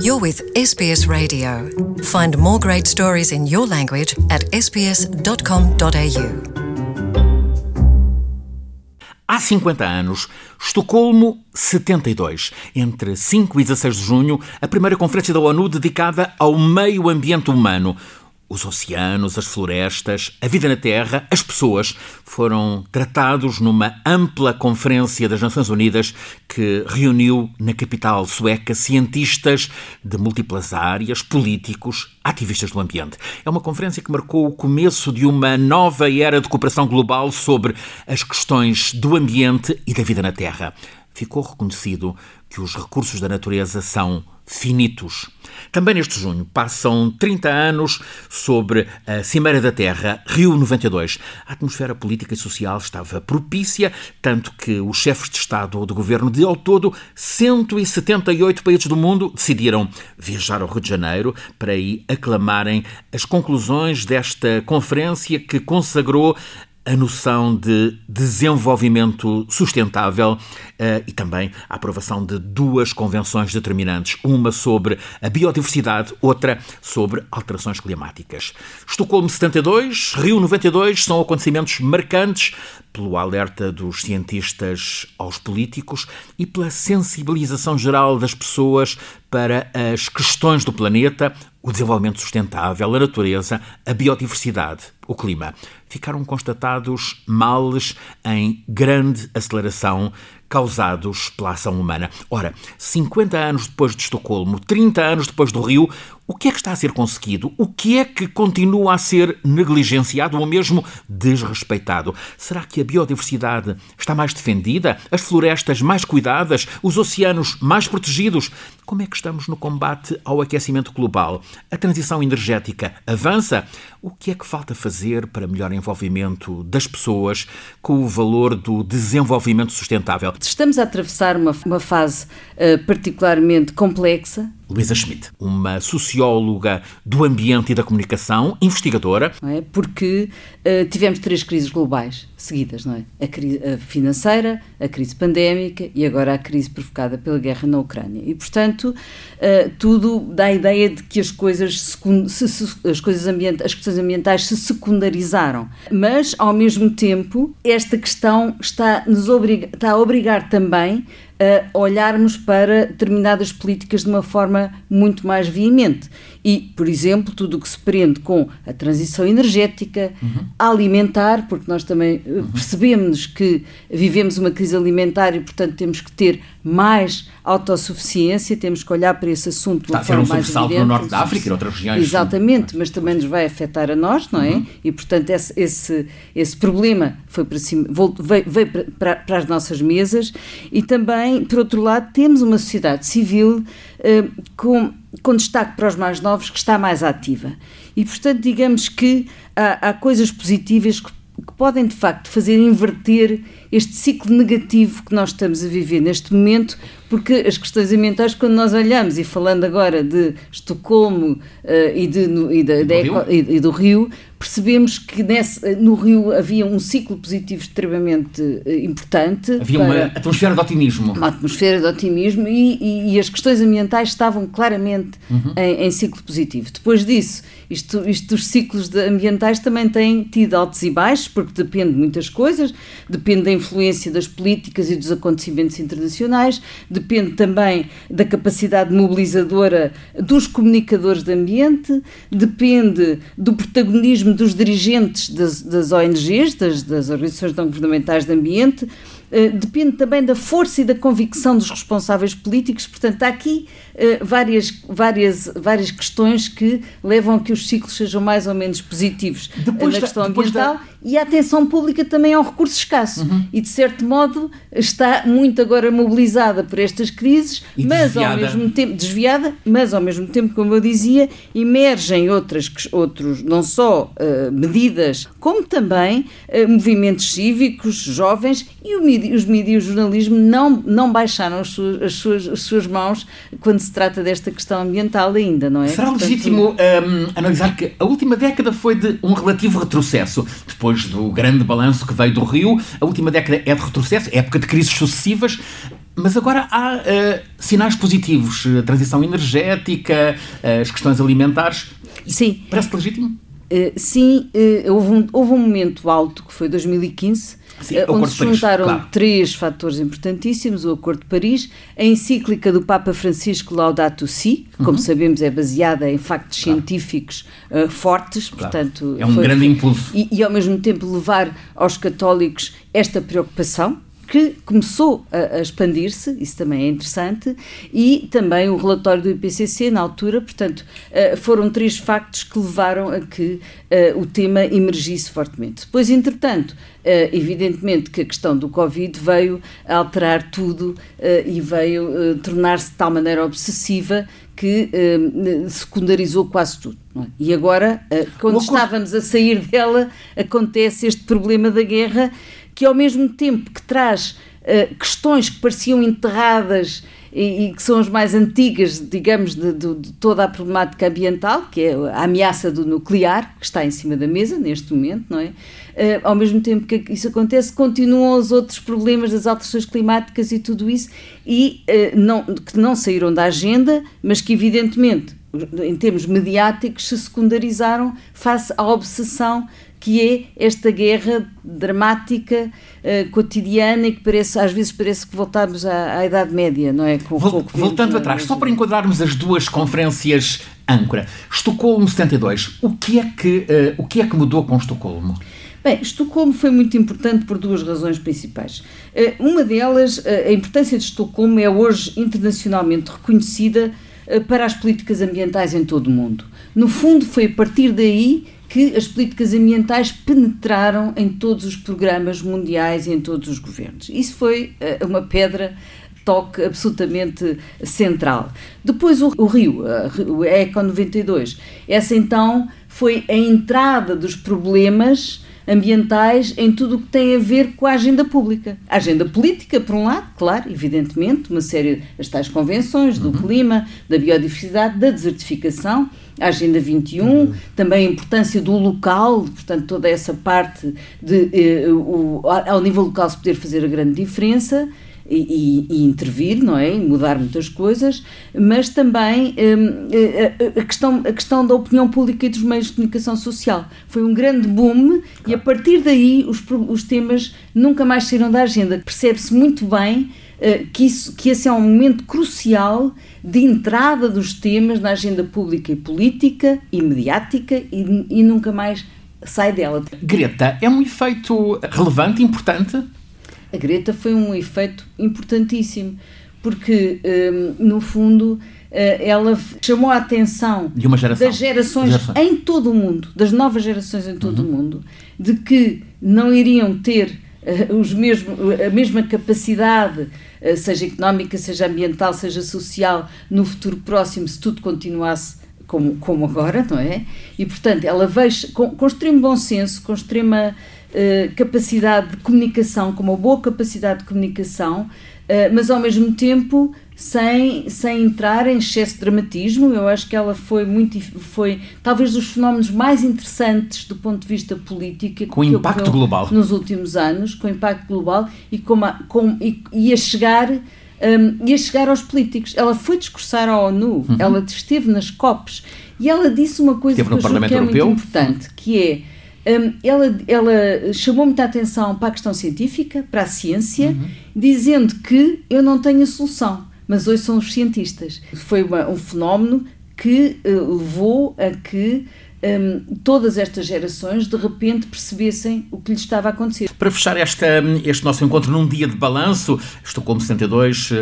You're with SBS Radio. Find more great stories in your language at sbs.com.au. Há 50 anos, Estocolmo 72. Entre 5 e 16 de junho, a primeira conferência da ONU dedicada ao meio ambiente humano. Os oceanos, as florestas, a vida na Terra, as pessoas foram tratados numa ampla conferência das Nações Unidas que reuniu na capital sueca cientistas de múltiplas áreas, políticos, ativistas do ambiente. É uma conferência que marcou o começo de uma nova era de cooperação global sobre as questões do ambiente e da vida na Terra. Ficou reconhecido que os recursos da natureza são finitos. Também neste junho passam 30 anos sobre a Cimeira da Terra, Rio 92. A atmosfera política e social estava propícia, tanto que os chefes de Estado ou de Governo de ao todo 178 países do mundo decidiram viajar ao Rio de Janeiro para aí aclamarem as conclusões desta conferência que consagrou a noção de desenvolvimento sustentável uh, e também a aprovação de duas convenções determinantes, uma sobre a biodiversidade, outra sobre alterações climáticas. Estocolmo 72, Rio 92 são acontecimentos marcantes pelo alerta dos cientistas aos políticos e pela sensibilização geral das pessoas para as questões do planeta, o desenvolvimento sustentável, a natureza, a biodiversidade, o clima. Ficaram constatados males em grande aceleração causados pela ação humana. Ora, 50 anos depois de Estocolmo, 30 anos depois do Rio, o que é que está a ser conseguido? O que é que continua a ser negligenciado ou mesmo desrespeitado? Será que a biodiversidade está mais defendida? As florestas mais cuidadas? Os oceanos mais protegidos? Como é que estamos no combate ao aquecimento global? A transição energética avança? O que é que falta fazer para melhor envolvimento das pessoas com o valor do desenvolvimento sustentável? Estamos a atravessar uma, uma fase uh, particularmente complexa Luísa Schmidt, uma socióloga do ambiente e da comunicação, investigadora. É? Porque uh, tivemos três crises globais seguidas, não é? A crise financeira, a crise pandémica e agora a crise provocada pela guerra na Ucrânia. E, portanto, uh, tudo dá a ideia de que as coisas, se, se, as, coisas as questões ambientais se secundarizaram. Mas, ao mesmo tempo, esta questão está, nos obriga, está a obrigar também a olharmos para determinadas políticas de uma forma muito mais veemente. E, por exemplo, tudo o que se prende com a transição energética, uhum. alimentar, porque nós também eh, uhum. percebemos que vivemos uma crise alimentar e, portanto, temos que ter mais autossuficiência, temos que olhar para esse assunto de uma forma mais evidente. no norte da África e em outras regiões. Exatamente, mas também nos vai afetar a nós, não é? Uhum. E, portanto, esse, esse, esse problema foi para cima, veio, veio para, para as nossas mesas e também, por outro lado, temos uma sociedade civil uh, com com destaque para os mais novos, que está mais ativa. E, portanto, digamos que há, há coisas positivas que, que, podem, de facto, fazer inverter este ciclo negativo que nós estamos a viver neste momento, porque as questões ambientais, quando nós olhamos, e falando agora de Estocolmo uh, e, de, no, e, da, da e, e, do Rio, percebemos que nesse, no Rio havia um ciclo positivo extremamente uh, importante. Havia uma atmosfera de otimismo. Uma atmosfera de otimismo e, e as questões ambientais estavam claramente uhum. em, em, ciclo positivo. Depois disso, isto, isto os ciclos ambientais também têm tido altos e baixos, porque depende de muitas coisas, depende da influência das políticas e dos acontecimentos internacionais, de depende também da capacidade mobilizadora dos comunicadores de ambiente, depende do protagonismo dos dirigentes das, das ONGs, das, das organizações não governamentais de ambiente, depende também da força e da convicção dos responsáveis políticos. Portanto, há aqui uh, várias, várias, várias questões que levam a que os ciclos sejam mais ou menos positivos depois na da, questão ambiental da... e a atenção pública também é um recurso escasso. Uhum. E, de certo modo, está muito agora mobilizada por estas crises, e mas desviada. ao mesmo tempo desviada, mas ao mesmo tempo, como eu dizia, emergem outras, outros, não só uh, medidas, como também uh, movimentos cívicos, jovens e o os mídias e o jornalismo não, não baixaram as suas, as, suas, as suas mãos quando se trata desta questão ambiental ainda, não é? Será Portanto, legítimo um, analisar que a última década foi de um relativo retrocesso. Depois do grande balanço que veio do Rio, a última década é de retrocesso, é época de crises sucessivas. Mas agora há uh, sinais positivos, a transição energética, as questões alimentares. Sim. Parece legítimo? Uh, sim, uh, houve, um, houve um momento alto que foi 2015, Sim, uh, onde se juntaram claro. três fatores importantíssimos: o Acordo de Paris, a encíclica do Papa Francisco Laudato Si, que, como uhum. sabemos, é baseada em factos claro. científicos fortes, claro. portanto. É um foi, grande impulso. E, e, ao mesmo tempo, levar aos católicos esta preocupação que começou a, a expandir-se, isso também é interessante, e também o relatório do IPCC na altura, portanto, uh, foram três factos que levaram a que uh, o tema emergisse fortemente. Depois, entretanto, uh, evidentemente que a questão do Covid veio alterar tudo e veio tornar-se de tal maneira obsessiva que secundarizou quase tudo. É? E agora, quando estávamos a sair dela, acontece este problema da guerra que ao mesmo tempo que traz uh, questões que pareciam enterradas e, e, que são as mais antigas, digamos, de, de, de, toda a problemática ambiental, que é a ameaça do nuclear, que está em cima da mesa neste momento, não é? Uh, ao mesmo tempo que isso acontece, continuam os outros problemas das alterações climáticas e tudo isso, e uh, não, que não saíram da agenda, mas que evidentemente, em termos mediáticos, se secundarizaram face à obsessão que é esta guerra dramática, uh, cotidiana e que parece, às vezes parece que voltamos à, à Idade Média, não é? Com Vol voltando atrás, só para enquadrarmos as duas conferências âncora. Estocolmo 72, o que é que, uh, o que, é que mudou com Estocolmo? Bem, Estocolmo foi muito importante por duas razões principais. Uh, uma delas, a importância de Estocolmo é hoje internacionalmente reconhecida para as políticas ambientais em todo o mundo. No fundo, foi a partir daí que as políticas ambientais penetraram em todos os programas mundiais e em todos os governos. Isso foi uh, uma pedra toque absolutamente central. Depois o, o Rio, o ECO 92, essa então foi a entrada dos problemas ambientais em tudo o que tem a ver com a agenda pública. A agenda política, por um lado, claro, evidentemente, uma série das tais convenções do uhum. clima, da biodiversidade, da desertificação, a Agenda 21, uhum. também a importância do local, portanto, toda essa parte de, eh, o, ao nível local se poder fazer a grande diferença. E, e, intervir, não é? E mudar muitas coisas, mas também hum, a, a, questão, a questão da opinião pública e dos meios de comunicação social. Foi um grande boom claro. e a partir daí os, os temas nunca mais saíram da agenda. Percebe-se muito bem uh, que, isso, que esse é um momento crucial de entrada dos temas na agenda pública e política e mediática e, e nunca mais sai dela. Greta, é um efeito relevante, importante? A Greta foi um efeito importantíssimo, porque, um, no fundo, eh, ela chamou a atenção geração. das gerações em todo o mundo, das novas gerações em todo uhum. o mundo, de que não iriam ter uh, os mesmo, a mesma capacidade eh, seja económica, seja ambiental, seja social, no futuro próximo, se tudo continuasse como, como agora, não é? E, portanto, ela veio com, com extremo bom senso, com extrema uh, capacidade de comunicação, com uma boa capacidade de comunicação, uh, mas ao mesmo tempo sem, sem entrar em excesso de dramatismo. Eu acho que ela foi muito foi talvez dos fenómenos mais interessantes do ponto de vista político com impacto global nos últimos anos, com impacto global e com, com e, e a chegar um, ia chegar aos políticos. Ela foi discursar à ONU, uhum. ela esteve nas COPs e ela disse uma coisa que, eu que é muito importante, que é um, ela, ela chamou muita atenção para a questão científica, para a ciência, uhum. dizendo que eu não tenho a solução mas hoje são os cientistas. Foi uma, um fenómeno que uh, levou a que um, todas estas gerações de repente percebessem o que lhes estava a acontecer. Para fechar esta, este nosso encontro num dia de balanço, estou como 72, uh,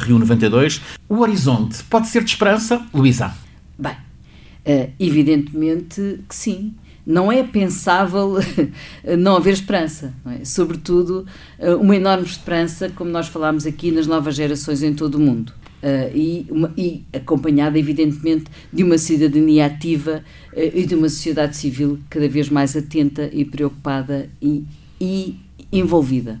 Rio 92, o horizonte pode ser de esperança, Luísa? Bem, uh, evidentemente que sim não é pensável não haver esperança. Não é? Sobretudo, eh, uma enorme esperança, como nós falámos aqui, nas novas gerações em todo o mundo. Uh, e, uma, e, acompanhada, evidentemente, de uma cidadania ativa uh, e de uma sociedade civil cada vez mais atenta e preocupada e, e envolvida.